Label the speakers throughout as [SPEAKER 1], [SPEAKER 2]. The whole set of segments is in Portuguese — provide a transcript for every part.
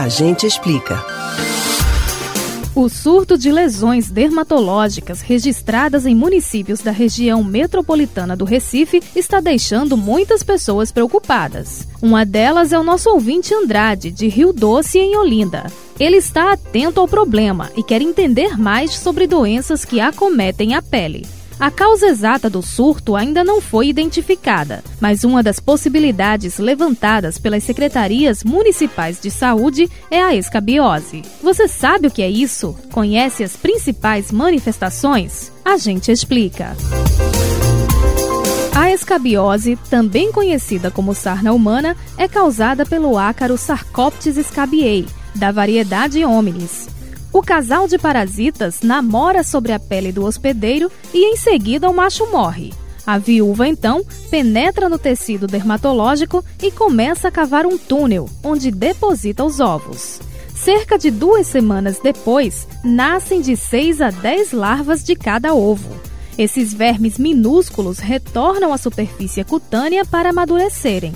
[SPEAKER 1] A gente explica.
[SPEAKER 2] O surto de lesões dermatológicas registradas em municípios da região metropolitana do Recife está deixando muitas pessoas preocupadas. Uma delas é o nosso ouvinte Andrade, de Rio Doce, em Olinda. Ele está atento ao problema e quer entender mais sobre doenças que acometem a pele. A causa exata do surto ainda não foi identificada, mas uma das possibilidades levantadas pelas secretarias municipais de saúde é a escabiose. Você sabe o que é isso? Conhece as principais manifestações? A gente explica. A escabiose, também conhecida como sarna humana, é causada pelo ácaro Sarcoptes scabiei, da variedade hominis. O casal de parasitas namora sobre a pele do hospedeiro e em seguida o macho morre. A viúva então penetra no tecido dermatológico e começa a cavar um túnel onde deposita os ovos. Cerca de duas semanas depois, nascem de 6 a 10 larvas de cada ovo. Esses vermes minúsculos retornam à superfície cutânea para amadurecerem.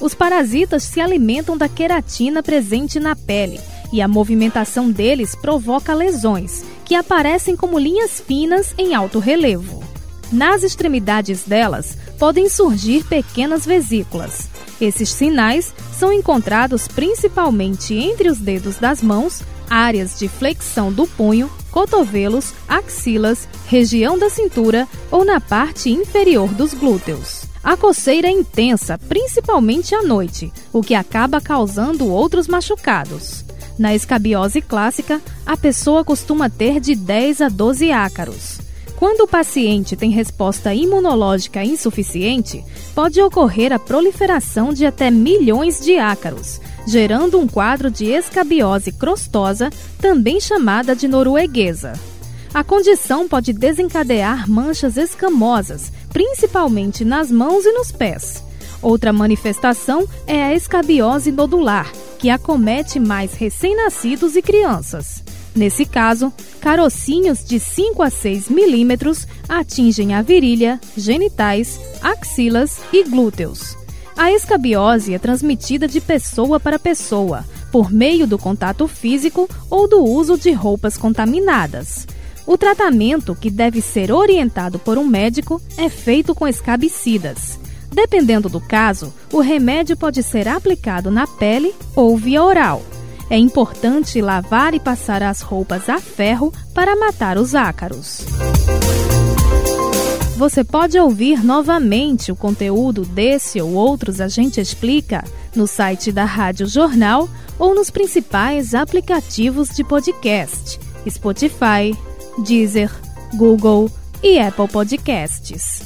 [SPEAKER 2] Os parasitas se alimentam da queratina presente na pele e a movimentação deles provoca lesões, que aparecem como linhas finas em alto relevo. Nas extremidades delas podem surgir pequenas vesículas. Esses sinais são encontrados principalmente entre os dedos das mãos, áreas de flexão do punho, cotovelos, axilas, região da cintura ou na parte inferior dos glúteos. A coceira é intensa, principalmente à noite, o que acaba causando outros machucados. Na escabiose clássica, a pessoa costuma ter de 10 a 12 ácaros. Quando o paciente tem resposta imunológica insuficiente, pode ocorrer a proliferação de até milhões de ácaros, gerando um quadro de escabiose crostosa, também chamada de norueguesa. A condição pode desencadear manchas escamosas, principalmente nas mãos e nos pés. Outra manifestação é a escabiose nodular, que acomete mais recém-nascidos e crianças. Nesse caso, carocinhos de 5 a 6 milímetros atingem a virilha, genitais, axilas e glúteos. A escabiose é transmitida de pessoa para pessoa, por meio do contato físico ou do uso de roupas contaminadas. O tratamento, que deve ser orientado por um médico, é feito com escabicidas. Dependendo do caso, o remédio pode ser aplicado na pele ou via oral. É importante lavar e passar as roupas a ferro para matar os ácaros. Você pode ouvir novamente o conteúdo desse ou outros A Gente Explica no site da Rádio Jornal ou nos principais aplicativos de podcast: Spotify, Deezer, Google e Apple Podcasts.